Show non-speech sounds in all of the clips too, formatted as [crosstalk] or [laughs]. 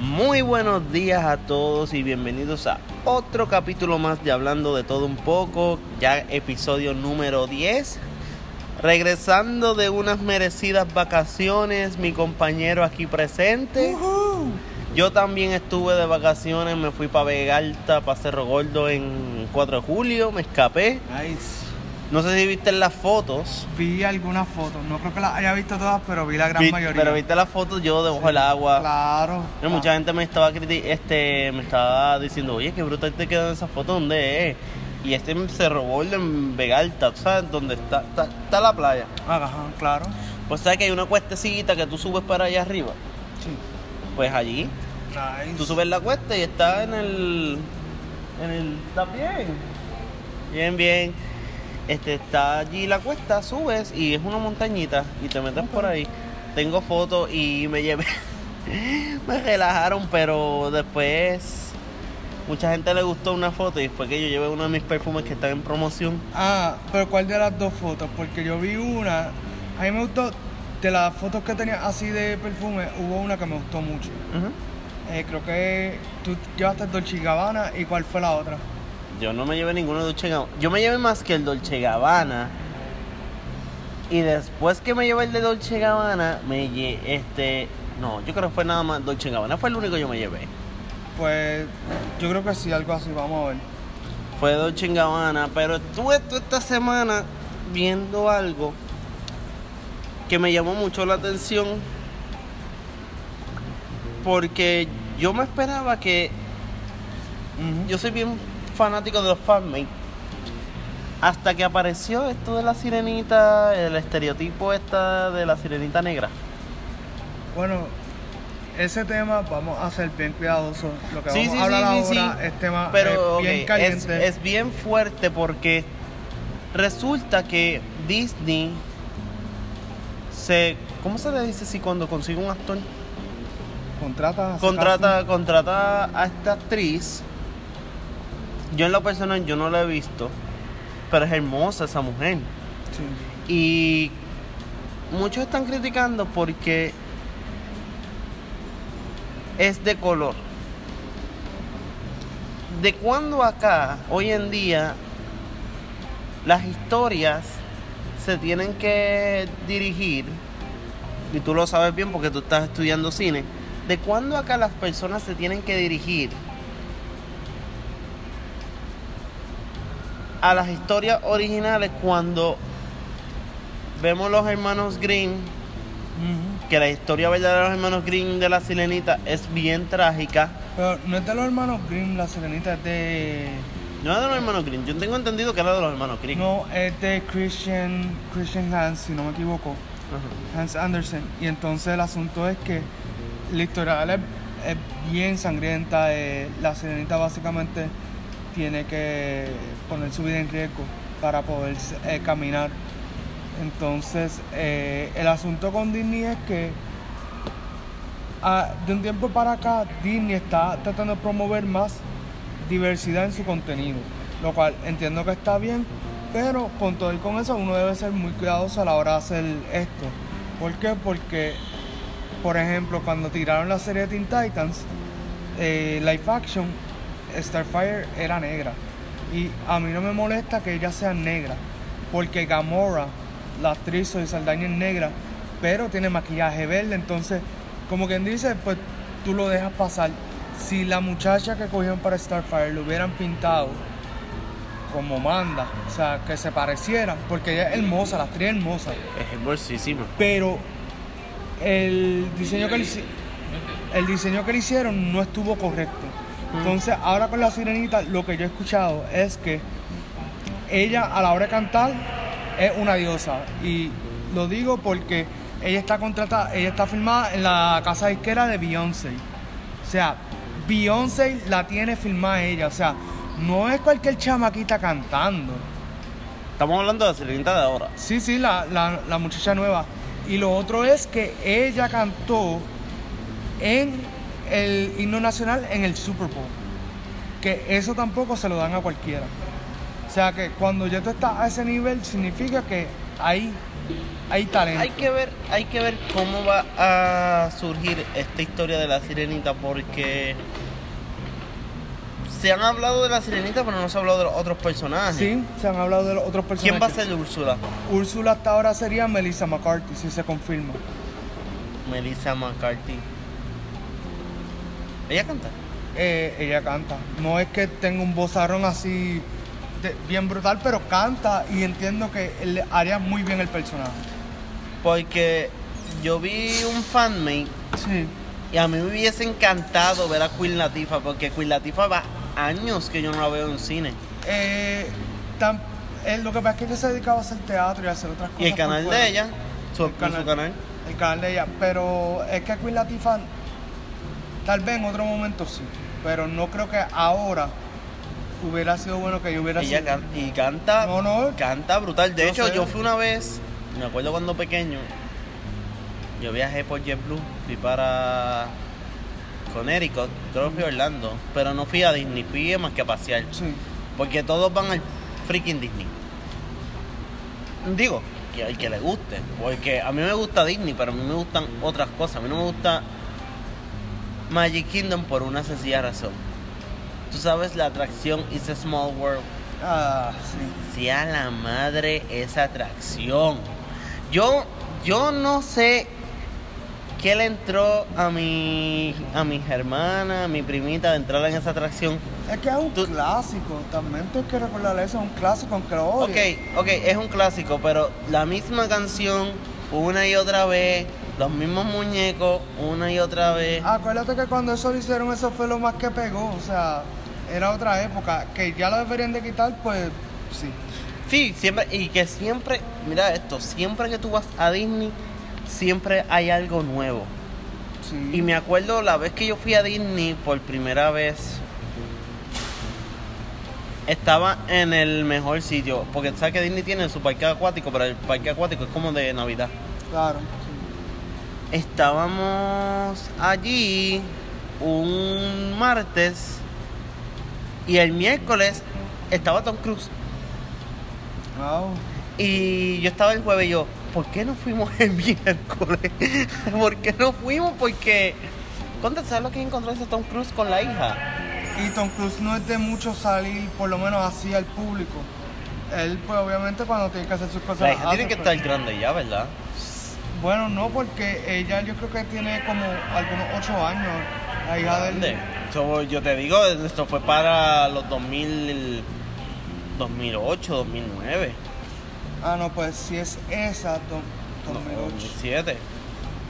Muy buenos días a todos y bienvenidos a otro capítulo más de Hablando de todo un poco, ya episodio número 10. Regresando de unas merecidas vacaciones, mi compañero aquí presente. Yo también estuve de vacaciones, me fui para Vega Alta, para Cerro Gordo en 4 de julio, me escapé. Nice. No sé si viste las fotos. Vi algunas fotos, no creo que las haya visto todas, pero vi la gran Vi- mayoría. Pero viste las fotos yo debajo del agua. Claro. Pero Mucha gente me estaba este me estaba diciendo, oye, qué brutal te quedan esas fotos, ¿dónde es? Y este en Cerro Gordo en Vega Alta, ¿tú ¿sabes? Donde está, está, está la playa. Ajá, claro. Pues sabes que hay una cuestecita que tú subes para allá arriba. Sí. Pues allí, Nice. tú subes la cuesta y está en el. En el. Está bien. Bien, bien. Este está allí la cuesta, subes y es una montañita y te metes por ahí. Tengo fotos y me llevé. [laughs] me relajaron, pero después. Mucha gente le gustó una foto y fue que yo llevé uno de mis perfumes que están en promoción. Ah, pero ¿cuál de las dos fotos? Porque yo vi una, a mí me gustó, de las fotos que tenía así de perfume, hubo una que me gustó mucho. Eh, creo que tú llevaste Dolce Gabbana y ¿cuál fue la otra? Yo no me llevé ninguno de Dolce Gabbana. Yo me llevé más que el Dolce Gabbana. Y después que me llevé el de Dolce Gabbana, me lle este. No, yo creo que fue nada más Dolce Gabbana. Fue el único que yo me llevé. Pues yo creo que sí, algo así, vamos a ver. Fue Dolce Gabbana. Pero estuve toda esta semana viendo algo que me llamó mucho la atención. Porque yo me esperaba que yo soy bien fanático de los fanmates. Hasta que apareció esto de la sirenita, el estereotipo esta de la sirenita negra. Bueno, ese tema vamos a ser bien cuidadosos. Lo que Sí, vamos sí, a hablar sí, ahora es tema Pero eh, bien ok, es, caliente. es bien fuerte porque resulta que Disney se... ¿Cómo se le dice si cuando consigue un actor? Contrata. Contrata, contrata a esta actriz. Yo en lo personal yo no la he visto, pero es hermosa esa mujer. Sí. Y muchos están criticando porque es de color. ¿De cuándo acá, hoy en día, las historias se tienen que dirigir? Y tú lo sabes bien porque tú estás estudiando cine. ¿De cuándo acá las personas se tienen que dirigir a las historias originales cuando vemos los hermanos Green, que la historia verdadera de los hermanos Green de la sirenita es bien trágica. Pero no es de los hermanos Grimm, la sirenita es de. No es de los hermanos Green, yo tengo entendido que era de los hermanos Green. No, es de Christian, Christian Hans, si no me equivoco. Hans Andersen. Y entonces el asunto es que la historia es, es bien sangrienta. eh, la sirenita básicamente tiene que poner su vida en riesgo para poder eh, caminar. Entonces, eh, el asunto con Disney es que ah, de un tiempo para acá Disney está tratando de promover más diversidad en su contenido, lo cual entiendo que está bien, pero con todo y con eso uno debe ser muy cuidadoso a la hora de hacer esto. ¿Por qué? Porque, por ejemplo, cuando tiraron la serie de Teen Titans, eh, live action, Starfire era negra. Y a mí no me molesta que ella sea negra, porque Gamora, la actriz Zoe Saldaña es negra, pero tiene maquillaje verde, entonces, como quien dice, pues tú lo dejas pasar. Si la muchacha que cogieron para Starfire lo hubieran pintado como manda, o sea, que se pareciera, porque ella es hermosa, la actriz es hermosa, Es hermosísima. pero el diseño que le, el diseño que le hicieron no estuvo correcto. Entonces, ahora con la sirenita, lo que yo he escuchado es que ella a la hora de cantar es una diosa. Y lo digo porque ella está contratada, ella está filmada en la casa disquera de Beyoncé. O sea, Beyoncé la tiene filmada ella. O sea, no es cualquier chamaquita cantando. Estamos hablando de la sirenita de ahora. Sí, sí, la, la, la muchacha nueva. Y lo otro es que ella cantó en el himno nacional en el Super Bowl. Que eso tampoco se lo dan a cualquiera. O sea que cuando ya tú estás a ese nivel, significa que hay hay talento. Hay que ver, hay que ver cómo va a surgir esta historia de la sirenita porque se han hablado de la sirenita, pero no se ha hablado de los otros personajes. Sí, se han hablado de los otros personajes. ¿Quién va a ser Úrsula? Úrsula hasta ahora sería Melissa McCarthy, si se confirma. Melissa McCarthy. ¿Ella canta? Eh, ella canta. No es que tenga un vozarrón así de- bien brutal, pero canta y entiendo que le haría muy bien el personaje. Porque yo vi un fanmate Sí. y a mí me hubiese encantado ver a Queen Latifah porque Queen Latifah va años que yo no la veo en cine. Eh, tan- eh, lo que pasa es que ella se dedicaba a hacer teatro y a hacer otras cosas. Y el canal de ella, su, El canal. su canal. El canal de ella. Pero es que Queen Latifah, tal vez en otro momento sí. Pero no creo que ahora hubiera sido bueno que yo hubiera Ella sido. can- y canta, No, no. canta brutal. De Yo hecho, sé. yo fui una vez, me acuerdo cuando pequeño, yo viajé por JetBlue, fui para Connecticut, creo que fui a Orlando, pero no fui a Disney, fui más que a pasear, Sí. porque todos van al freaking Disney. Digo, que al que le guste, porque a mí me gusta Disney, pero a mí me gustan otras cosas, a mí no me gusta Magic Kingdom por una sencilla razón. Tú sabes la atracción It's a Small World Ah, sí. sea la madre esa atracción. Yo, yo no sé qué le entró a mi, a mis hermanas, a mi primita de entrar en esa atracción. Es que es un Tú- clásico. También tengo que recordar eso. Es un clásico, aunque lo odie. Ok, ok, es un clásico, pero la misma canción, una y otra vez, los mismos muñecos, una y otra vez. Acuérdate que cuando eso lo hicieron, eso fue lo más que pegó. O sea, era otra época. Que ya lo deberían de quitar, pues sí. Sí, siempre, y que siempre, mira esto, siempre que tú vas a Disney, siempre hay algo nuevo. sí. Y me acuerdo la vez que yo fui a Disney por primera vez. Estaba en el mejor sitio. Porque sabes que Disney tiene su parque acuático, pero el parque acuático es como de Navidad. Claro. Estábamos allí un martes. Y el miércoles estaba Tom Cruise. Wow. Y yo estaba el jueves y yo, ¿por qué no fuimos el [laughs] miércoles? ¿Por qué no fuimos? Porque. ¿Cuánto sabes lo que encontró ese Tom Cruise con la hija? Y Tom Cruise no es de mucho salir, por lo menos así al público. Él, pues obviamente, cuando tiene que hacer sus cosas. La hija tiene que pero- estar grande ya, ¿verdad? Bueno, no, porque ella yo creo que tiene como algunos ocho años. La hija del. So, yo te digo, esto fue para los 2000, 2008, 2009, Ah, no, pues si es esa, Tom, no, 2008. 2007.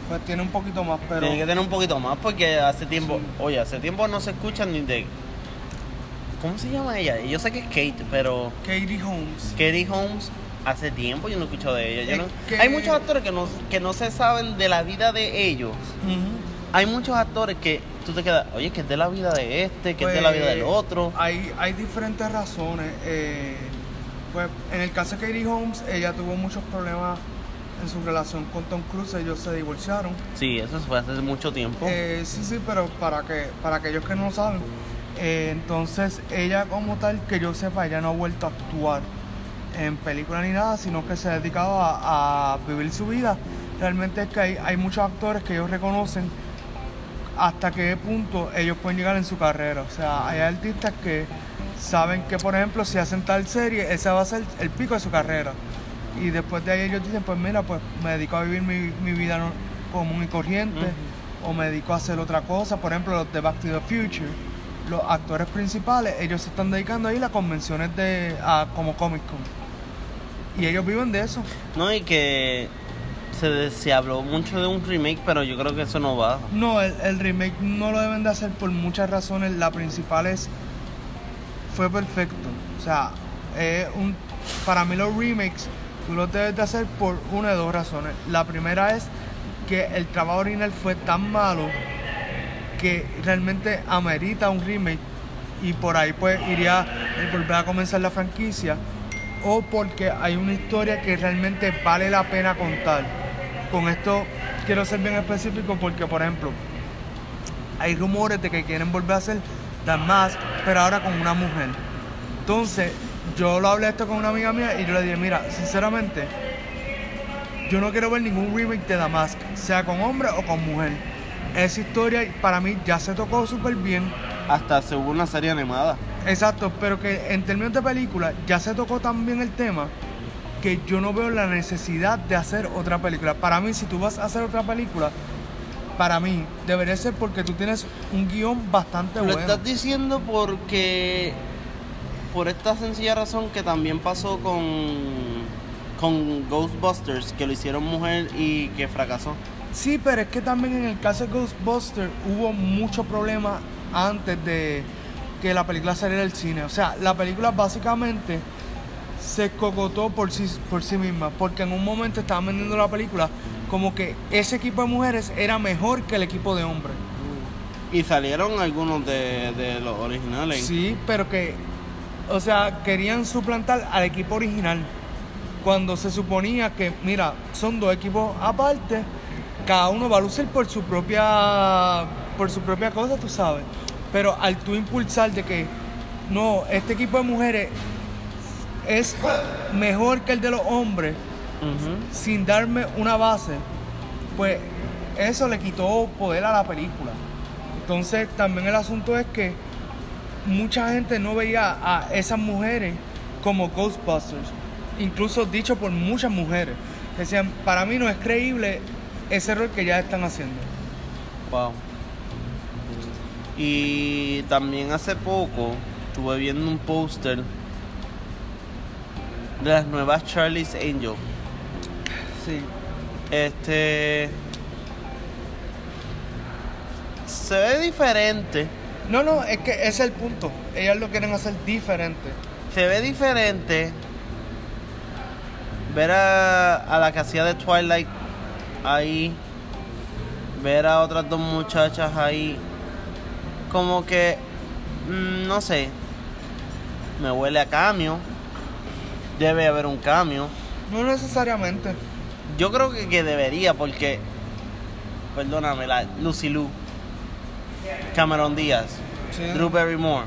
Pues tiene un poquito más, pero. Tiene que tener un poquito más porque hace tiempo, Sí. oye, hace tiempo no se escuchan ni de... ¿Cómo se llama ella? Yo sé que es Kate, pero Katie Holmes. Katie Holmes, hace tiempo yo no escucho de ella. Yo Es no- que- Hay muchos actores que no, que no se saben de la vida de ellos. Hay muchos actores que tú te quedas, oye, que es de la vida de este, que es de la vida del Pues, otro. Hay, hay diferentes razones. eh, pues en el caso de Katie Holmes, ella tuvo muchos problemas en su relación con Tom Cruise. Ellos se divorciaron. Sí, eso fue hace mucho tiempo. Eh, sí, sí, pero para que para aquellos que no lo saben, eh, entonces ella como tal, que yo sepa, ella no ha vuelto a actuar en película ni nada, sino que se ha dedicado a, a vivir su vida. Realmente es que hay, hay muchos actores que ellos reconocen hasta qué punto ellos pueden llegar en su carrera. O sea, hay artistas que saben que, por ejemplo, si hacen tal serie, ese va a ser el pico de su carrera. Y después de ahí ellos dicen, pues mira, pues me dedico a vivir mi, mi vida común y corriente, o me dedico a hacer otra cosa. Por ejemplo, los de Back to the Future, los actores principales, ellos se están dedicando a ir a convenciones de, a, como Comic Con. Y ellos viven de eso. No, y que se, se habló mucho de un remake, pero yo creo que eso no va. No, el, el remake no lo deben de hacer por muchas razones. La principal es, fue perfecto. O sea, es un, para mí los remakes tú los debes de hacer por una de dos razones. La primera es que el trabajo original fue tan malo que realmente amerita un remake y por ahí pues iría volver a comenzar la franquicia o porque hay una historia que realmente vale la pena contar. Con esto quiero ser bien específico porque por ejemplo hay rumores de que quieren volver a hacer The Mask pero ahora con una mujer. Entonces yo lo hablé esto con una amiga mía y yo le dije, mira, sinceramente, yo no quiero ver ningún remake de The Mask, sea con hombre o con mujer. Esa historia para mí ya se tocó súper bien. Hasta se hubo una serie animada. Exacto, pero que en términos de película ya se tocó tan bien el tema que yo no veo la necesidad de hacer otra película. Para mí, si tú vas a hacer otra película, para mí debería ser porque tú tienes un guion bastante Lo bueno. estás diciendo porque por esta sencilla razón que también pasó con con Ghostbusters, que lo hicieron mujer y que fracasó. Sí, pero es que también en el caso de Ghostbusters hubo muchos problemas antes de que la película saliera del cine. O sea, la película básicamente se cocotó por sí, por sí misma, porque en un momento estaban vendiendo la película como que ese equipo de mujeres era mejor que el equipo de hombres. Y salieron algunos de, de los originales. Sí, pero que, o sea, querían suplantar al equipo original. Cuando se suponía que, mira, son dos equipos aparte, cada uno va a lucir por su propia, por su propia cosa, tú sabes. Pero al tú impulsar de que, no, este equipo de mujeres es mejor que el de los hombres, sin darme una base, pues eso le quitó poder a la película. Entonces también el asunto es que mucha gente no veía a esas mujeres como Ghostbusters, incluso dicho por muchas mujeres. Decían, para mí no es creíble ese rol que ya están haciendo. Wow. Y también hace poco estuve viendo un póster de las nuevas Charlie's Angel. Sí. Este se ve diferente. No, no, es que ese es el punto. Ellas lo quieren hacer diferente. Se ve diferente ver a, a la que hacía de Twilight ahí, ver a otras dos muchachas ahí, como que, mm, no sé, me huele a cambio, debe haber un cambio. No necesariamente. Yo creo que, que debería porque, perdóname, la Lucy Liu, Cameron Díaz, Sí. Drew Barrymore.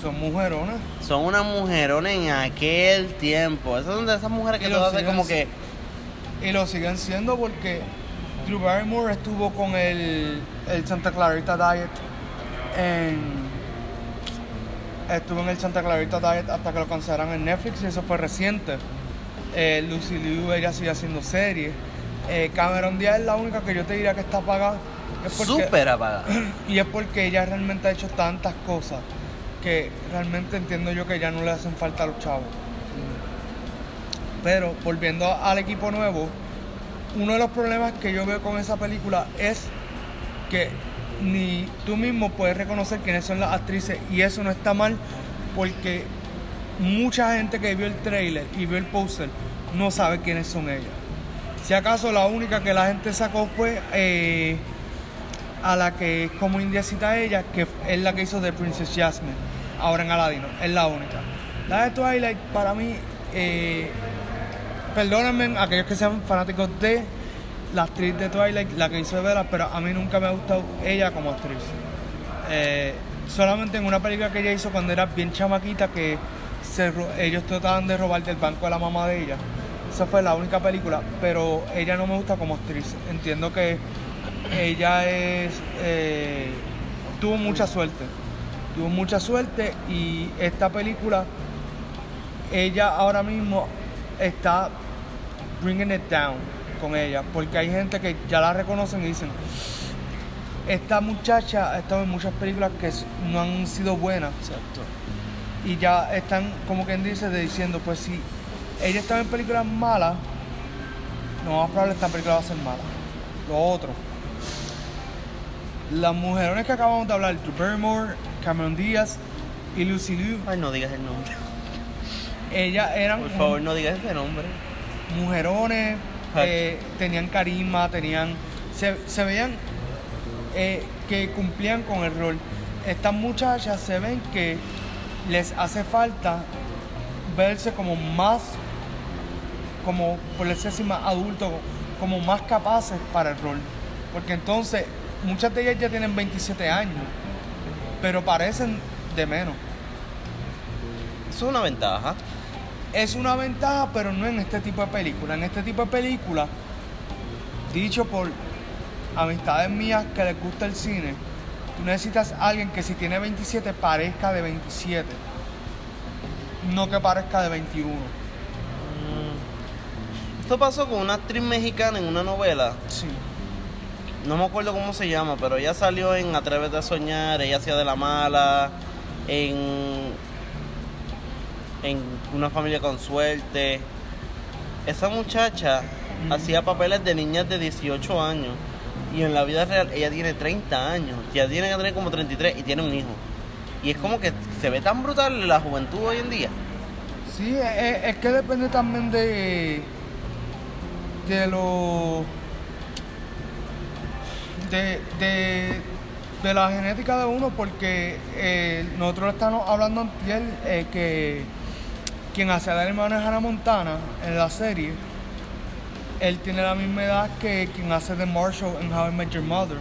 Son mujeronas. Son unas mujerones en aquel tiempo. Esas son de esas mujeres que siguen como que. Y lo siguen siendo porque Drew Barrymore estuvo con el, el Santa Clarita Diet en. Estuvo en el Santa Clarita Diet hasta que lo cancelaron en Netflix y eso fue reciente. Eh, Lucy Liu, ella sigue haciendo series. Eh, Cameron Díaz es la única que yo te diría que está apagada. Es porque- Súper apagada. [clears throat] y es porque ella realmente ha hecho tantas cosas que realmente entiendo yo que ya no le hacen falta a los chavos. Pero volviendo al equipo nuevo, uno de los problemas que yo veo con esa película es que ni tú mismo puedes reconocer quiénes son las actrices y eso no está mal porque mucha gente que vio el trailer y vio el póster no sabe quiénes son ellas. Si acaso la única que la gente sacó fue eh, a la que es como indiecita ella, que es la que hizo de Princess Jasmine, ahora en Aladino, es la única. La de Twilight, para mí, eh, perdónenme aquellos que sean fanáticos de la actriz de Twilight, la que hizo de pero a mí nunca me ha gustado ella como actriz. Eh, solamente en una película que ella hizo cuando era bien chamaquita, que se ellos trataban de robar del banco a la mamá de ella. Esa fue la única película, pero ella no me gusta como actriz. Entiendo que ella es eh, tuvo mucha suerte tuvo mucha suerte y esta película ella ahora mismo está bringing it down con ella porque hay gente que ya la reconocen y dicen esta muchacha ha estado en muchas películas que no han sido buenas Exacto. y ya están como quien dice de diciendo pues si ella estaba en películas malas no más probable esta película va a ser mala lo otro las mujerones que acabamos de hablar Drew Barrymore Cameron Díaz y Lucy Liu Ay, no digas el nombre. ellas eran Por favor, no digas ese nombre. mujerones, eh, tenían carisma, tenían. Se, se veían eh, que cumplían con el rol. Estas muchachas se ven que les hace falta verse como más, como por decir así, más adultos, como más capaces para el rol. Porque entonces, muchas de ellas ya tienen 27 años, pero parecen de menos. Eso es una ventaja. Es una ventaja, pero no en este tipo de película. En este tipo de película, dicho por amistades mías que les gusta el cine, tú necesitas a alguien que si tiene 27 parezca de 27, no que parezca de 21. Mm. Esto pasó con una actriz mexicana en una novela. Sí. No me acuerdo cómo se llama, pero ella salió en Atrévete a soñar, ella hacía de la mala, en, en Una familia con suerte. Esa muchacha hacía papeles de niñas de 18 años y en la vida real ella tiene 30 años, ya tiene que tener como 33 y tiene un hijo. Y es como que se ve tan brutal la juventud hoy en día. Sí, es, es que depende también de de lo de, de, de la genética de uno porque eh, nosotros estamos hablando antier eh, que quien hace del hermano de Hannah Montana en la serie él tiene la misma edad que quien hace de Marshall en How I Met Your Mother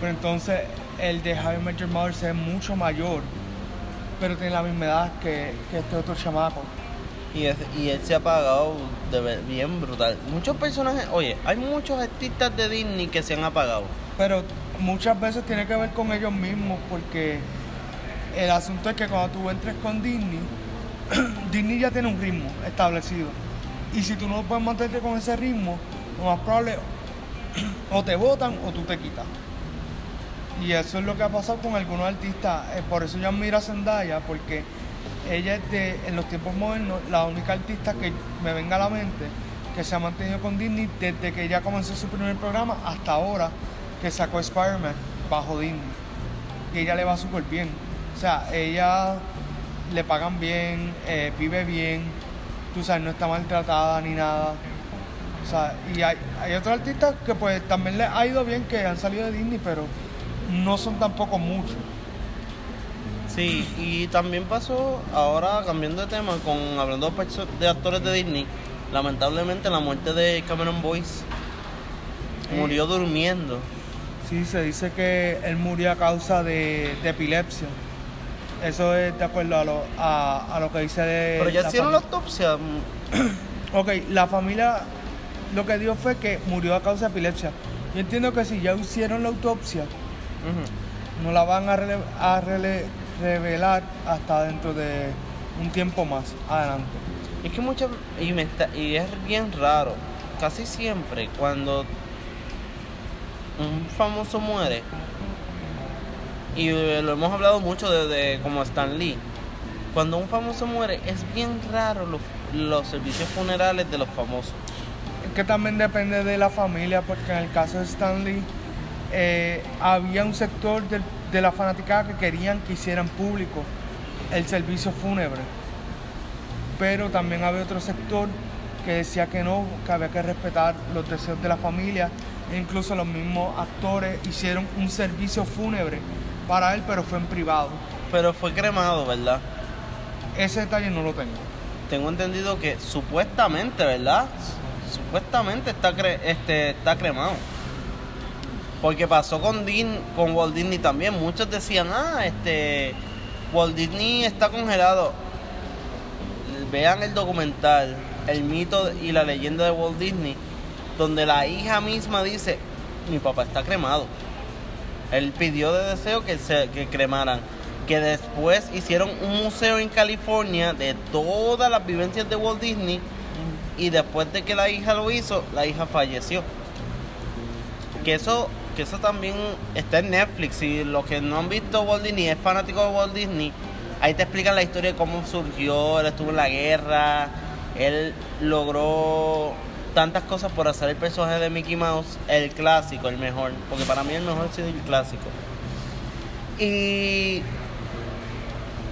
pero entonces el de How I Met Your Mother se ve mucho mayor pero tiene la misma edad que, que este otro chamaco Y, es- y él se ha apagado de ver- bien brutal. Muchos personajes, oye, hay muchos artistas de Disney que se han apagado. Pero muchas veces tiene que ver con ellos mismos, porque el asunto es que cuando tú entres con Disney, [clears throat] Disney ya tiene un ritmo establecido. Y si tú no puedes mantenerte con ese ritmo, lo más probable [clears throat] o te votan o tú te quitas. Y eso es lo que ha pasado con algunos artistas. Eh, por eso yo admiro a Zendaya, porque ella es de, en los tiempos modernos, la única artista que me venga a la mente que se ha mantenido con Disney desde que ella comenzó su primer programa hasta ahora que sacó Spider-Man bajo Disney. Y ella le va súper bien. O sea, ella le pagan bien, eh, vive bien, tú sabes, no está maltratada ni nada. O sea, y hay, hay otros artistas que pues también les ha ido bien, que han salido de Disney, pero no son tampoco muchos. Sí, y también pasó, ahora cambiando de tema, con hablando de, actores de Disney, lamentablemente la muerte de Cameron Boyce Eh. murió durmiendo. Sí, se dice que él murió a causa de, de epilepsia. Eso es de acuerdo a lo, a, a lo que dice de... Pero ya hicieron la autopsia. [clears throat] Ok, la familia lo que dijo fue que murió a causa de epilepsia. Yo entiendo que si ya hicieron la autopsia, no la van a, rele- a rele- revelar hasta dentro de un tiempo más adelante. Es que muchas y, me está- y es bien raro. Casi siempre cuando un famoso muere, y eh, lo hemos hablado mucho desde como Stan Lee, cuando un famoso muere es bien raro los, los servicios funerales de los famosos. Que también depende de la familia, porque en el caso de Stanley eh, había un sector del- de la fanaticada que querían que hicieran público el servicio fúnebre. Pero también había otro sector que decía que no, que había que respetar los deseos de la familia. E incluso los mismos actores hicieron un servicio fúnebre para él, pero fue en privado. Pero fue cremado, ¿verdad? Ese detalle no lo tengo. Tengo entendido que supuestamente, ¿verdad? Supuestamente está, cre- este, está cremado. Porque pasó con, Din- con Walt Disney también. Muchos decían, ah, este, Walt Disney está congelado. Vean el documental, el mito y la leyenda de Walt Disney, donde la hija misma dice, mi papá está cremado. Él pidió de deseo que se que cremaran. Que después hicieron un museo en California de todas las vivencias de Walt Disney. Y después de que la hija lo hizo, la hija falleció. Que eso, que eso también está en Netflix. Si los que no han visto Walt Disney es fanático de Walt Disney, ahí te explican la historia de cómo surgió, él estuvo en la guerra, él logró tantas cosas por hacer el personaje de Mickey Mouse, el clásico, el mejor. Porque para mí el mejor ha sido el clásico. Y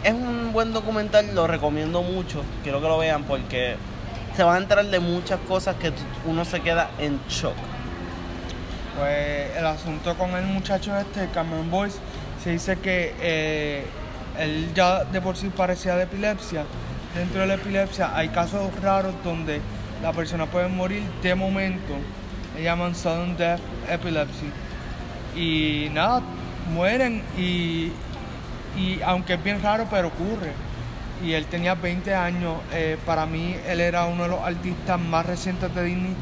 es un buen documental, lo recomiendo mucho. Quiero que lo vean porque se van a enterar de muchas cosas que uno se queda en shock. Pues el asunto con el muchacho este, Cameron Boyce, se dice que eh, él ya de por sí parecía de epilepsia. Dentro de la epilepsia hay casos raros donde la persona puede morir de momento. Le llaman sudden death epilepsy. Y nada, mueren y, y aunque es bien raro, pero ocurre. Y él tenía 20 años. eh, para mí, él era uno de los artistas más recientes de Disney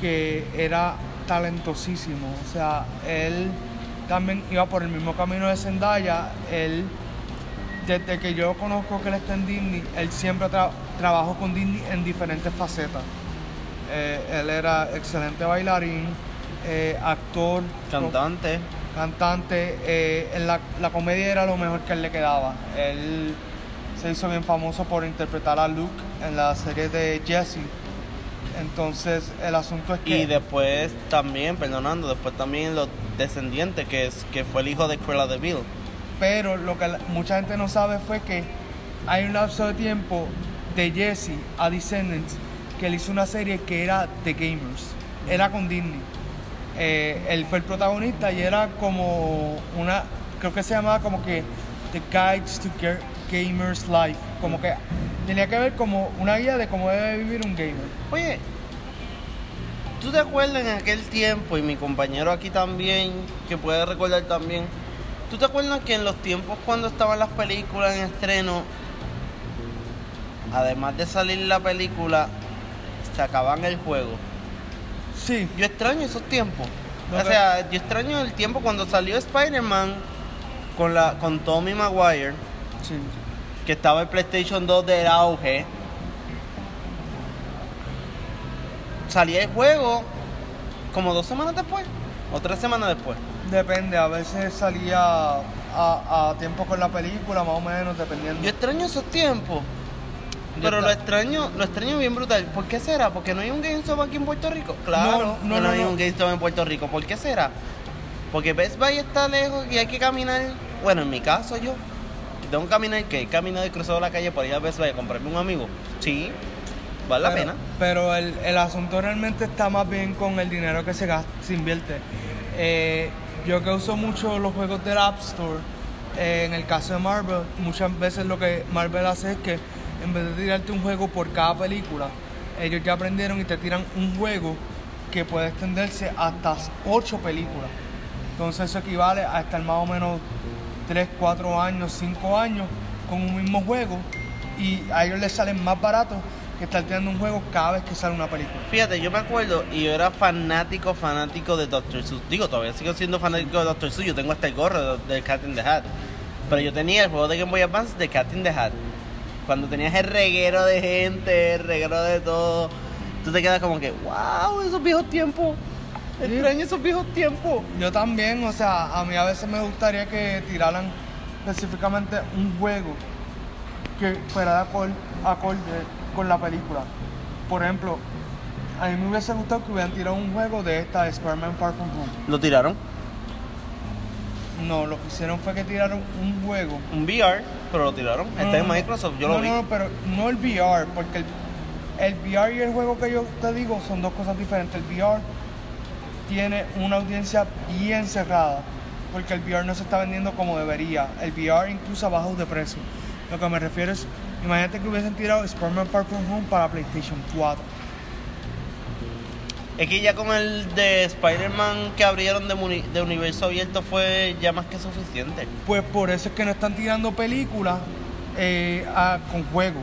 que era talentosísimo. O sea, él también iba por el mismo camino de Zendaya. Él, desde que yo conozco que él está en Disney, él siempre tra- trabajó con Disney en diferentes facetas. Eh, él era excelente bailarín, eh, actor, Cantante. cantante. eh, en la, la comedia era lo mejor que él le quedaba. Él se hizo bien famoso por interpretar a Luke en la serie de Jesse. Entonces, el asunto es que. Y después también, perdonando, después también los descendientes, que es que fue el hijo de Cruella de Vil. Pero lo que la- mucha gente no sabe fue que hay un lapso de tiempo de Jesse a Descendants que él hizo una serie que era The Gamers. Era con Disney. Eh, él fue el protagonista y era como una. Creo que se llamaba como que The Guides to Ga- Gamers Life. Como que tenía que ver como una guía de cómo debe vivir un gamer. Oye, ¿tú te acuerdas en aquel tiempo, y mi compañero aquí también, que puede recordar también, ¿tú te acuerdas que en los tiempos cuando estaban las películas en estreno, además de salir la película, sacaban el juego? Sí, Yo extraño esos tiempos. No, O sea, yo extraño el tiempo cuando salió Spider-Man con, la, con Tommy Maguire, sí. que estaba el PlayStation 2 del auge. Salía el juego como dos semanas después o tres semanas después. Depende, a veces salía a, a tiempo con la película, más o menos, dependiendo. Yo extraño esos tiempos. Pero lo extraño, lo extraño bien brutal. ¿Por qué será? ¿Porque no hay un GameStop aquí en Puerto Rico? Claro, No, no, hay un GameStop en Puerto Rico. ¿Por qué será? Porque Best Buy está lejos y hay que caminar. Bueno, en mi caso yo, tengo que caminar, que caminar de cruzado la calle para ir a Best Buy a comprarme un amigo. Sí, vale la pena. Pero el, el asunto realmente está más bien con el dinero que se gasta, se invierte. Eh, yo que uso mucho los juegos del App Store, eh, en el caso de Marvel, muchas veces lo que Marvel hace es que en vez de tirarte un juego por cada película, ellos ya aprendieron y te tiran un juego que puede extenderse hasta 8 películas. Entonces eso equivale a estar más o menos 3, 4 años, 5 años con un mismo juego y a ellos les salen más baratos que estar tirando un juego cada vez que sale una película. Fíjate, yo me acuerdo y yo era fanático, fanático de Doctor Seuss. Digo, todavía sigo siendo fanático de Doctor Seuss. Yo tengo el gorro de Cat in the Hat. Pero yo tenía el juego de Game Boy Advance de Cat in the Hat. Cuando tenías el reguero de gente, el reguero de todo, tú te quedas como que, wow, esos viejos tiempos. Extraño esos viejos tiempos. Yo también, o sea, a mí a veces me gustaría que tiraran específicamente un juego que fuera de acorde, con la película. Por ejemplo, a mí me hubiese gustado que hubieran tirado un juego de esta de Spider-Man Far From Home. Lo tiraron. No, lo que hicieron fue que tiraron un juego. Un VR, pero lo tiraron. No, Está en. Microsoft, yo no, lo vi. No, no, pero no el VR, porque el, el VR y el juego que yo te digo son dos cosas diferentes. El VR tiene una audiencia bien cerrada, porque el VR no se está vendiendo como debería. El VR incluso ha bajado de precio. Lo que me refiero es, imagínate que hubiesen tirado Spider-Man Far From Home para PlayStation 4. Es que ya con el de Spider-Man que abrieron de, muni- de universo abierto fue ya más que suficiente. Pues por eso es que no están tirando películas eh, a- con juegos,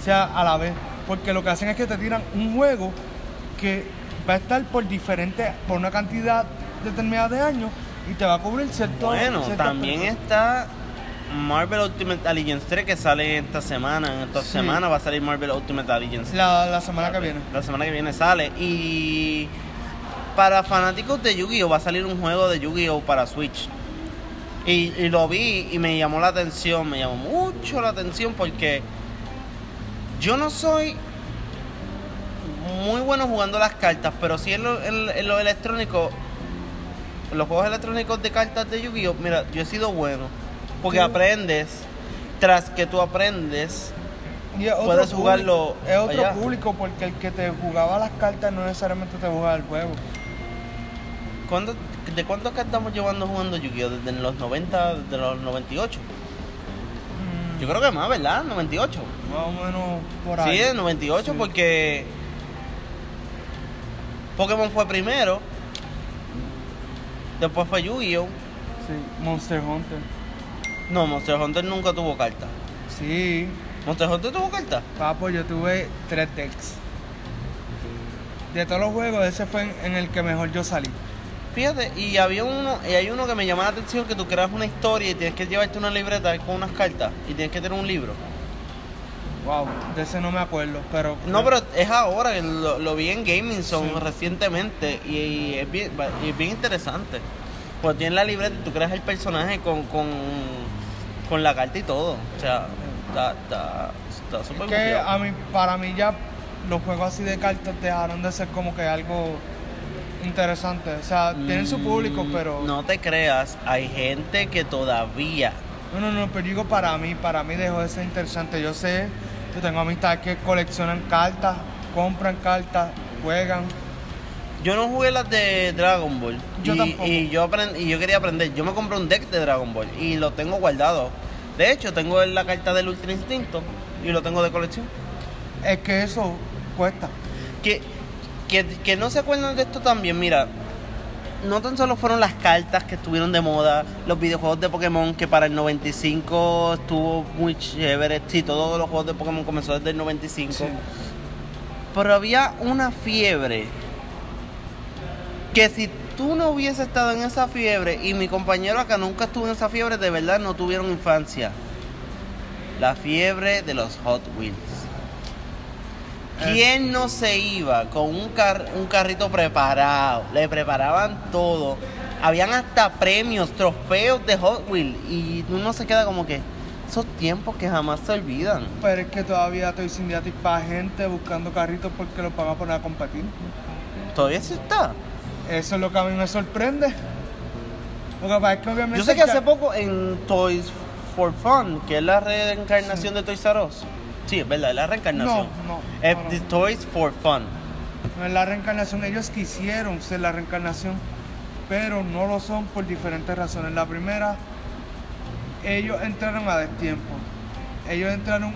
o sea, a la vez. Porque lo que hacen es que te tiran un juego que va a estar por diferente, por una cantidad determinada de años y te va a cubrir cierto Bueno, cierto también precio. está Marvel Ultimate Alliance 3 que sale esta semana. En esta Sí. semana va a salir Marvel Ultimate Alliance. la, la semana que viene. La semana que viene sale. Y para fanáticos de Yu-Gi-Oh! va a salir un juego de Yu-Gi-Oh! para Switch. Y, y lo vi y me llamó la atención, me llamó mucho la atención porque yo no soy muy bueno jugando las cartas, pero sí en lo, en- en lo electrónico, en los juegos electrónicos de cartas de Yu-Gi-Oh! Mira, yo he sido bueno. Porque aprendes, tras que tú aprendes, Y Puedes público- jugarlo Es otro allá. público porque el que te jugaba las cartas no necesariamente te jugaba el juego. ¿Cuándo- ¿De cuánto acá estamos llevando jugando Yu-Gi-Oh? ¿Desde los 90, de los 98? Mm, Yo creo que más, ¿verdad? 98. Más o menos por ahí. Sí, de 98 Sí. porque Pokémon fue primero. Después fue Yu-Gi-Oh. Sí, Monster Hunter. No, Monster Hunter nunca tuvo carta. Sí, ¿Monster Hunter tuvo carta? papo, yo tuve tres decks. De todos los juegos, ese fue en, en el que mejor yo salí. Fíjate, y había uno, y hay uno que me llama la atención que tú creas una historia y tienes que llevarte una libreta con unas cartas y tienes que tener un libro. Wow, de ese no me acuerdo, pero... No, pero es ahora, que lo, lo vi en Gaming Zone Sí. recientemente y, y es, bien, y es bien interesante. Pues tienes la libreta y tú creas el personaje con, con, con la carta y todo. O sea, está está- está Es súper que a mí, para mí ya los juegos así de cartas dejaron de ser como que algo interesante. O sea, tienen su público, Mm, pero... No te creas, hay gente que todavía... No, no, no, pero digo para mí, para mí dejó de ser interesante. Yo sé, yo tengo amistades que coleccionan cartas, compran cartas, juegan. Yo no jugué las de Dragon Ball. Yo y, tampoco. Y yo, aprend- y yo quería aprender. Yo me compré un deck de Dragon Ball y lo tengo guardado. De hecho, tengo la carta del Ultra Instinto y lo tengo de colección. Es que eso cuesta. Que, que, que no se acuerdan de esto también, mira. No tan solo fueron las cartas que estuvieron de moda, los videojuegos de Pokémon que para el 95 estuvo muy chévere. Sí, todos los juegos de Pokémon comenzó desde el 95. Sí. Pero había una fiebre que si tú no hubieses estado en esa fiebre y mi compañero acá nunca estuvo en esa fiebre, de verdad no tuvieron infancia. La fiebre de los Hot Wheels. ¿Quién no se iba con un, car- un carrito preparado? Le preparaban todo. Habían hasta premios, trofeos de Hot Wheels. Y uno se queda como que esos tiempos que jamás se olvidan. Pero es que todavía estoy sin para gente buscando carritos porque los van a poner a competir. Todavía sí está. Eso es lo que a mí me sorprende. Lo que pasa es que obviamente... Yo sé que hace poco en Toys for Fun, que es la reencarnación de Toys R Us. Sí, es verdad, es la reencarnación. No, no, Es no, Toys for Fun. No es la reencarnación. Ellos quisieron ser la reencarnación, pero no lo son por diferentes razones. La primera, ellos entraron a destiempo. Ellos entraron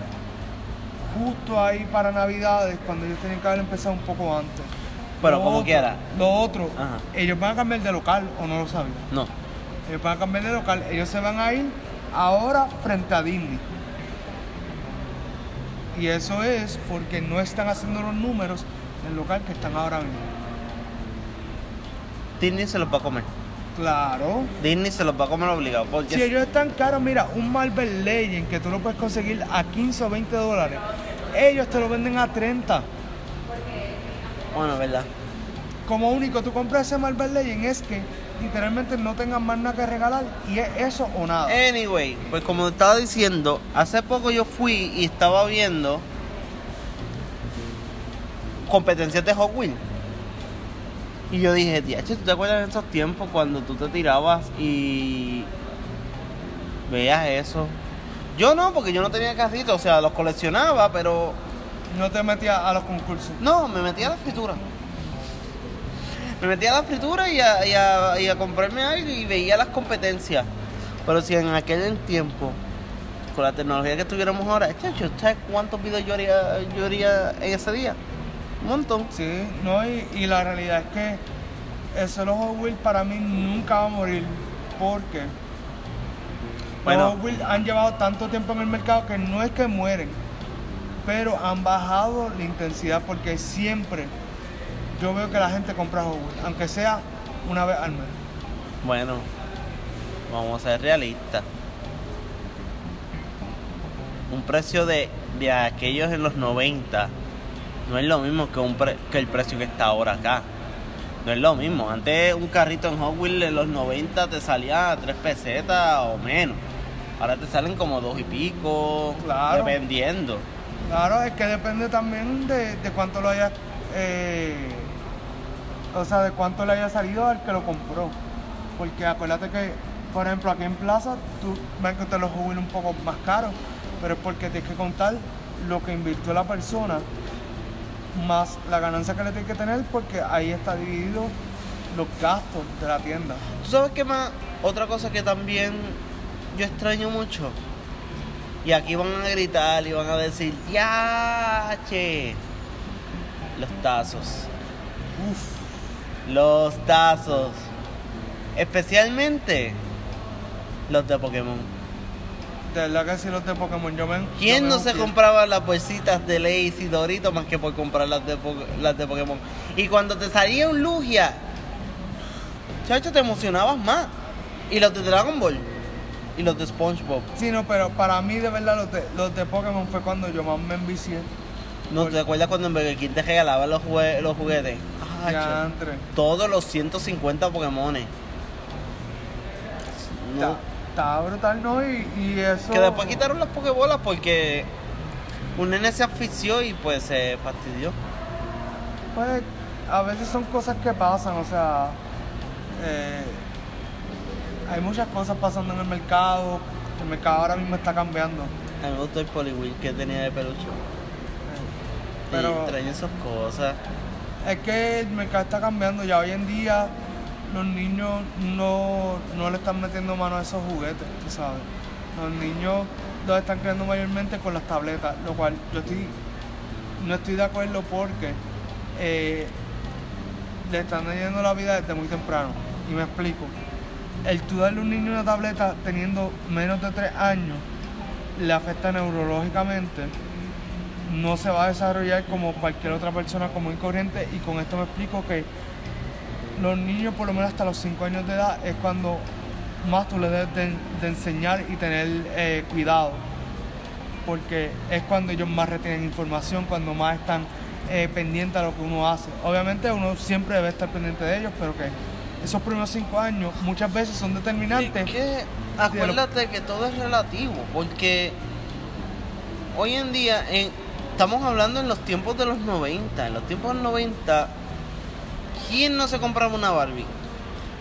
justo ahí para Navidades, cuando ellos tenían que haber empezado un poco antes. Pero Lo como otro- quiera. Lo otro, Ajá. ellos van a cambiar de local, o no lo sabían. No. Ellos van a cambiar de local. Ellos se van a ir ahora frente a Disney. Y eso es porque no están haciendo los números del local que están ahora mismo. Disney se los va a comer. Claro. Disney se los va a comer obligado. Porque Si ellos están caros, mira, un Marvel Legend que tú lo puedes conseguir a 15 o 20 dólares, ellos te lo venden a 30. Bueno, verdad. Como único tú compras ese Marvel Legend es que literalmente no tengan más nada que regalar y es eso o nada. Anyway, pues como estaba diciendo, hace poco yo fui y estaba viendo competencias de Hot Wheels. Y yo dije, tía, ¿tú te acuerdas de esos tiempos cuando tú te tirabas y veías eso? Yo no, porque yo no tenía carrito, o sea, los coleccionaba, pero No te metías a los concursos. no, me metía a la fritura. Me metía a la fritura y a, y a- y a comprarme algo y veía las competencias. Pero si en aquel tiempo, con la tecnología que tuviéramos ahora, chacho, ¿sabes cuántos videos yo haría, yo haría en ese día? Un montón. Sí, no, y, y la realidad es que eso los Hot Wheels para mí nunca va a morir porque Bueno. los Hot Wheels han llevado tanto tiempo en el mercado que no es que mueren, pero han bajado la intensidad porque siempre yo veo que la gente compra Hot Wheels, aunque sea una vez al mes. Bueno, vamos a ser realistas. Un precio de, de aquellos en los 90 no es lo mismo que, un pre- que el precio que está ahora acá. No es lo mismo. Antes un carrito en Hot Wheels en los 90 te salía a 3 pesetas o menos. Ahora te salen como dos y pico, Claro. dependiendo. Claro, es que depende también de, de cuánto lo haya, eh, o sea, de cuánto le haya salido al que lo compró. Porque acuérdate que, por ejemplo, aquí en Plaza, tú vas a encontrar los juguetes un poco más caros, pero es porque tienes que contar lo que invirtió la persona más la ganancia que le tiene que tener, porque ahí está dividido los gastos de la tienda. ¿Tú sabes qué más? Otra cosa que también yo extraño mucho. Y aquí van a gritar y van a decir, ¡ya, che! Los tazos. Uf, Los tazos. Especialmente los de Pokémon. De verdad que sí los de Pokémon. Yo me, ¿Quién yo no se compraba las bolsitas de Lays y Dorito más que por comprar las de, Po- las de Pokémon? Y cuando te salía un Lugia, chacho, te emocionabas más. Y los de Dragon Ball. Y los de SpongeBob. Sí, no, pero para mí de verdad los de, los de Pokémon fue cuando yo más me envicié. ¿No te acuerdas cuando en Burger King te regalaban los, jue- los juguetes? Ah, Ya. Todos los 150 Pokémones. No. Está, está brutal, ¿no? Y, y eso. Que después quitaron las Pokébolas porque un nene se asfixió y pues se fastidió. Pues a veces son cosas que pasan, o sea. eh, hay muchas cosas pasando en el mercado. El mercado ahora mismo está cambiando. A mí me gustó el Poliwheel que tenía de peluche. Pero- traen esas cosas. Es que el mercado está cambiando. Ya hoy en día los niños no, no le están metiendo mano a esos juguetes, tú sabes. Los niños los están creando mayormente con las tabletas, lo cual yo estoy, no estoy de acuerdo porque eh, le están dañando la vida desde muy temprano. Y me explico. El tú darle a un niño una tableta teniendo menos de 3 años le afecta neurológicamente no se va a desarrollar como cualquier otra persona común y y con esto me explico que los niños por lo menos hasta los 5 años de edad es cuando más tú le debes de, de enseñar y tener eh, cuidado porque es cuando ellos más retienen información, cuando más están eh, pendientes a lo que uno hace. Obviamente uno siempre debe estar pendiente de ellos, pero que esos primeros 5 años muchas veces son determinantes. Es que acuérdate que todo es relativo, porque hoy en día, en- estamos hablando en los tiempos de los 90, en los tiempos de los 90, ¿quién no se compraba una Barbie?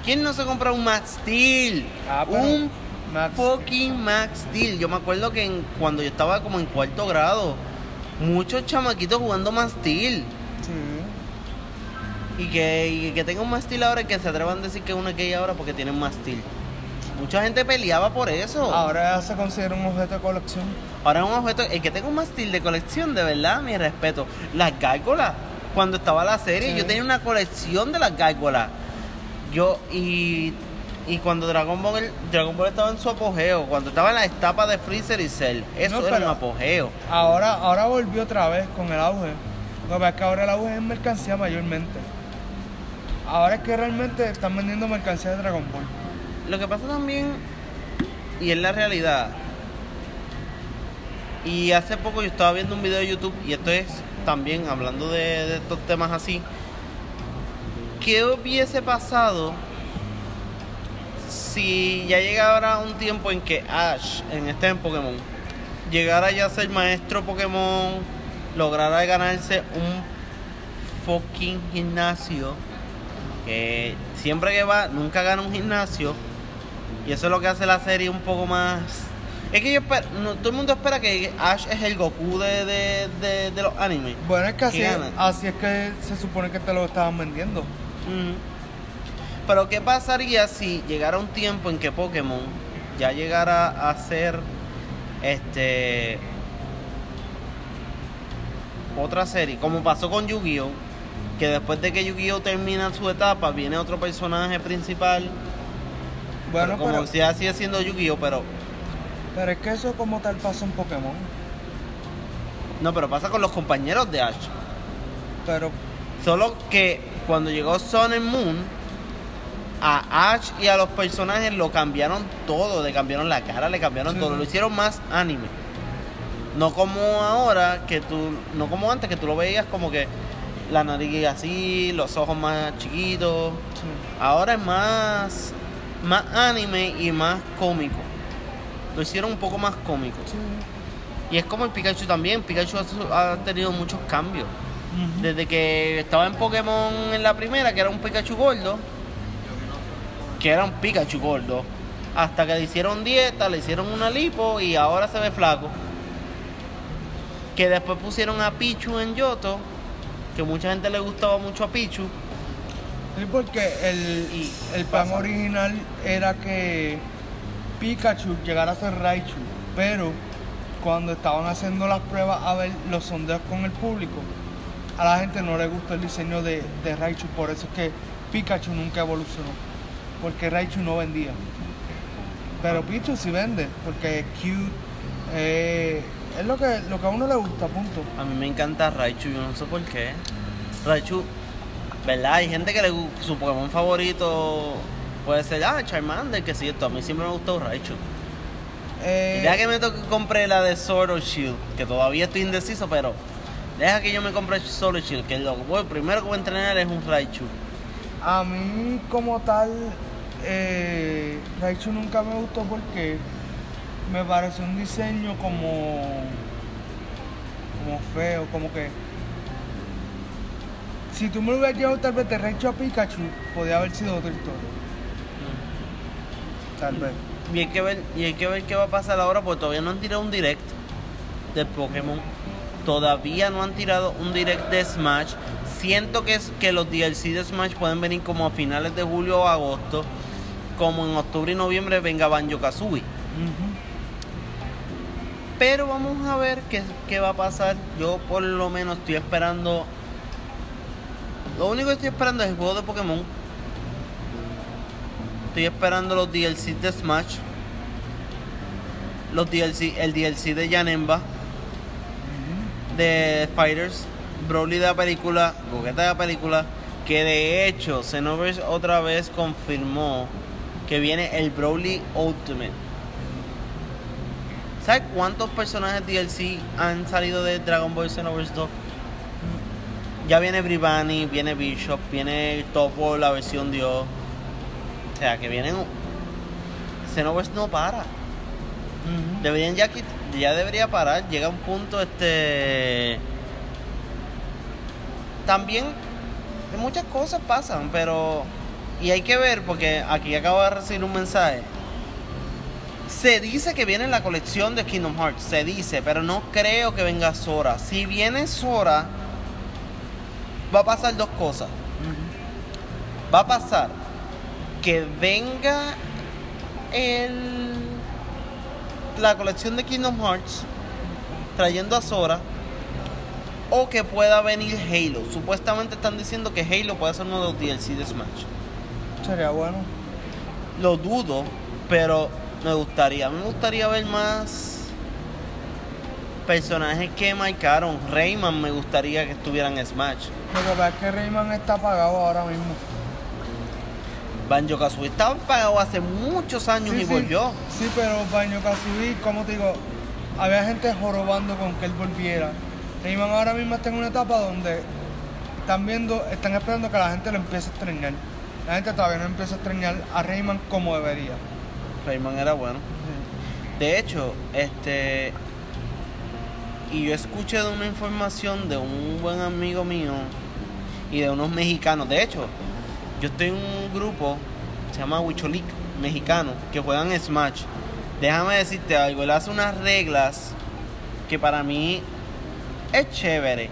¿Quién no se compraba un Max Steel? Ah, un Max- fucking Max Steel. Yo me acuerdo que en- cuando yo estaba como en cuarto grado, muchos chamaquitos jugando Max Steel. Sí. Y que, y que tenga un mastil ahora y que se atrevan a decir que uno es gay ahora porque tiene un mastil. Mucha gente peleaba por eso. Ahora se considera un objeto de colección. Ahora es un objeto. El que tenga un mastil de colección, de verdad, mi respeto. Las gárgolas. Cuando estaba la serie, Sí. yo tenía una colección de las gárgolas. Yo, y. Y cuando Dragon Ball, Dragon Ball estaba en su apogeo, cuando estaba en la etapa de Freezer y Cell, eso No, era un apogeo. Ahora, ahora volvió otra vez con el auge. Lo que pasa es que ahora el auge es mercancía mayormente. Ahora es que realmente están vendiendo mercancía de Dragon Ball. Lo que pasa también, y es la realidad, y hace poco yo estaba viendo un video de YouTube, y esto es también hablando de, de estos temas así, ¿qué hubiese pasado si ya llegara un tiempo en que Ash, en este en Pokémon, llegara ya a ser maestro Pokémon, lograra ganarse un fucking gimnasio? Que siempre que va, nunca gana un gimnasio. Y eso es lo que hace la serie un poco más. Es que yo espero, no, todo el mundo espera que Ash es el Goku de, de, de- de los animes. Bueno, es que así, ¿Qué es, ganan? así es que se supone que te lo estaban vendiendo. Pero ¿qué pasaría si llegara un tiempo en que Pokémon ya llegara a ser este otra serie, como pasó con Yu-Gi-Oh, que después de que Yu-Gi-Oh termina su etapa, viene otro personaje principal. Bueno, pero como si sigue siendo Yu-Gi-Oh, pero pero es que eso como tal pasa en Pokémon. no, pero pasa con los compañeros de Ash. Pero Solo que cuando llegó Sun and Moon, a Ash y a los personajes lo cambiaron todo, le cambiaron la cara, le cambiaron Sí. todo, lo hicieron más anime. No como ahora, que tú, no como antes, que tú lo veías como que la nariz así, los ojos más chiquitos. sí. Ahora es más, más anime y más cómico. Lo hicieron un poco más cómico. Sí. Y es como el Pikachu también. Pikachu ha- ha tenido muchos cambios. Desde que estaba en Pokémon en la primera, que era un Pikachu gordo, que era un Pikachu gordo, hasta que le hicieron dieta, le hicieron una lipo y ahora se ve flaco. Que después pusieron a Pichu en Yoto, que mucha gente le gustaba mucho a Pichu. Sí, porque el, Y el plan pasa. original era que Pikachu llegara a ser Raichu, pero cuando estaban haciendo las pruebas a ver los sondeos con el público, a la gente no le gustó el diseño de, de Raichu, por eso es que Pikachu nunca evolucionó, porque Raichu no vendía. Pero Pichu sí vende, porque es cute. eh, es lo que, lo que a uno le gusta, punto. A mí me encanta Raichu, yo no sé por qué. Raichu, ¿verdad? Hay gente que le su Pokémon favorito puede ser, ah, Charmander, que sí, esto. A mí siempre me gustó Raichu. Eh, Y ya que me tocó compré la de Sword or Shield, que todavía estoy indeciso, pero deja que yo me compre Sword or Shield, que lo voy- primero que voy a entrenar es un Raichu. A mí como tal, eh, Raichu nunca me gustó porque me pareció un diseño como, como feo, como que... Si tú me lo hubieras llevado tal vez de Raichu a Pikachu, podría haber sido otra historia. Tal vez. Y hay que ver, y hay que ver qué va a pasar ahora, porque todavía no han tirado un direct de Pokémon. Todavía no han tirado un direct de Smash. Siento que, es, que los DLC de Smash pueden venir como a finales de julio o agosto. Como en octubre y noviembre venga Banjo Kazooie. Ujú. Pero vamos a ver qué, qué va a pasar. Yo por lo menos estoy esperando. Lo único que estoy esperando es el juego de Pokémon. Estoy esperando los DLC de Smash. Los DLC, el DLC de Janemba. De Fighters. Broly de la película. Gogeta de la película. Que de hecho, Xenoverse otra vez confirmó que viene el Broly Ultimate. ¿Sabes cuántos personajes DLC han salido de Dragon Ball Xenoverse 2? Ya viene Brivani, viene Bishop, viene Topo, la versión Dios. O sea, que vienen. Xenoverse no para. Deberían ya ya debería parar. Llega un punto este. También muchas cosas pasan, pero. Y hay que ver, porque aquí acabo de recibir un mensaje. Se dice que viene la colección de Kingdom Hearts, se dice, pero no creo que venga Sora. Si viene Sora, va a pasar dos cosas. Va a pasar que venga el, la colección de Kingdom Hearts trayendo a Sora o que pueda venir Halo. Supuestamente están diciendo que Halo puede ser uno de los DLC de Smash. Sería bueno. Lo dudo, pero me gustaría. Me gustaría ver más personajes que marcaron. Rayman me gustaría que estuvieran en Smash. Lo que pasa es que Rayman está apagado ahora mismo. Banjo Kazooie estaba pagado hace muchos años Sí, y sí. volvió. Sí, pero Baño Kazooie, como te digo, había gente jorobando con que él volviera. Rayman ahora mismo está en una etapa donde están viendo, están esperando que la gente lo empiece a extrañar. La gente todavía no empieza a extrañar a Rayman como debería. Rayman era bueno. De hecho, este. Y yo escuché de una información de un buen amigo mío y de unos mexicanos. De hecho, yo estoy en un grupo, se llama Huicholic, mexicano, que juegan Smash. Déjame decirte algo, él hace unas reglas que para mí es chévere.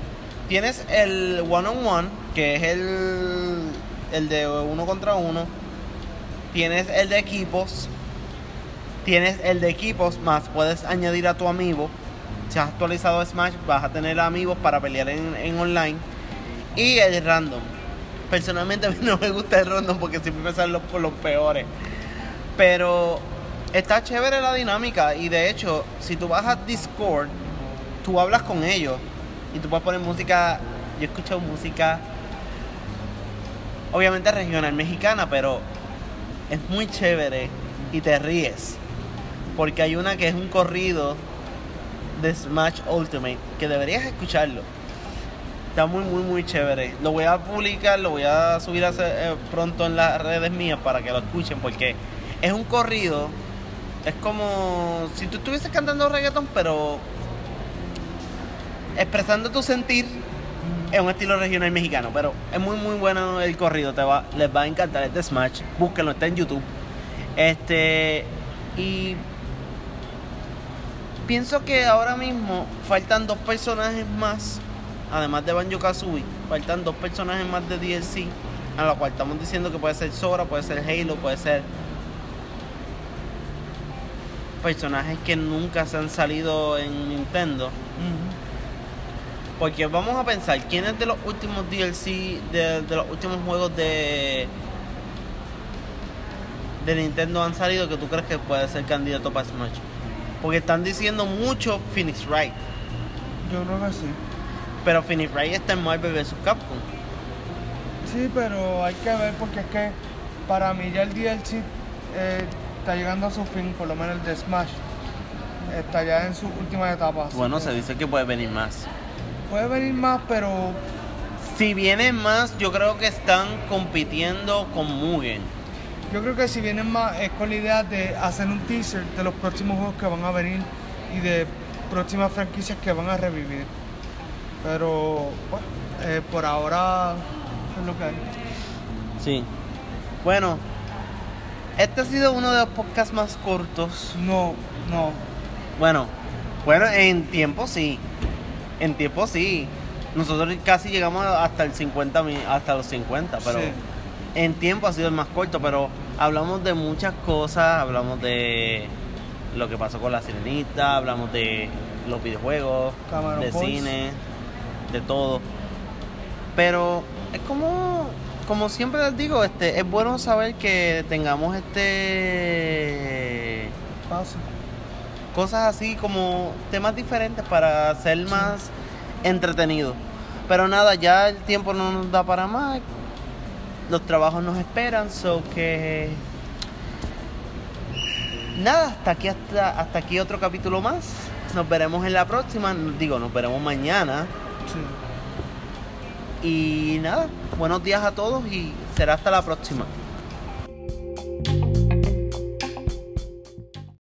Tienes el one on one, que es el, el de uno contra uno. Tienes el de equipos, Tienes el de equipos, más puedes añadir a tu amigo. Si has actualizado Smash, vas a tener amigos para pelear en, en online. Y el random. Personalmente [laughs] a mí no me gusta el random porque siempre me salen los, los peores. Pero está chévere la dinámica. Y de hecho, si tú vas a Discord, tú hablas con ellos. Y tú puedes poner música. Yo he escuchado música. Obviamente regional mexicana, pero es muy chévere y te ríes. Porque hay una que es un corrido de Smash Ultimate que deberías escucharlo. Está muy, muy, muy chévere. Lo voy a publicar, lo voy a subir eh, pronto en las redes mías para que lo escuchen porque es un corrido. Es como si tú estuvieses cantando reggaeton, pero expresando tu sentir es un estilo regional mexicano, pero es muy muy bueno el corrido, te va, les va a encantar este Smash, búsquenlo, está en YouTube. Este y pienso que ahora mismo faltan dos personajes más, además de Banjo Kazooie, faltan dos personajes más de DLC, a lo cual estamos diciendo que puede ser Sora, puede ser Halo, puede ser personajes que nunca se han salido en Nintendo. Porque vamos a pensar, ¿quiénes de los últimos DLC, de, de los últimos juegos de de Nintendo han salido que tú crees que puede ser candidato para Smash? Porque están diciendo mucho Phoenix Wright. Yo creo que sí. Pero Phoenix Wright está en Marvel vs. Capcom. Sí, pero hay que ver porque es que para mí ya el DLC eh, está llegando a su fin, por lo menos el de Smash. Está ya en su última etapa. Bueno, se dice que puede venir más. Puede venir más, pero Si vienen más, yo creo que están compitiendo con Mugen. Yo creo que si vienen más es con la idea de hacer un teaser de los próximos juegos que van a venir y de próximas franquicias que van a revivir. Pero bueno, eh, por ahora es lo que hay. Sí. Bueno, este ha sido uno de los podcasts más cortos. No, no. Bueno, bueno, en tiempo sí. En tiempo sí. Nosotros casi llegamos hasta el 50 mi- hasta los 50, pero Sí. en tiempo ha sido el más corto, pero hablamos de muchas cosas, hablamos de lo que pasó con la sirenita, hablamos de los videojuegos, Cameron de cine, de todo. Pero es como como siempre les digo, este es bueno saber que tengamos este Paso. cosas así como temas diferentes para ser más entretenido. Pero nada, ya el tiempo no nos da para más. Los trabajos nos esperan, so que nada, hasta aquí hasta, hasta aquí otro capítulo más. Nos veremos en la próxima, digo, nos veremos mañana. Sí. Y nada, buenos días a todos y será hasta la próxima.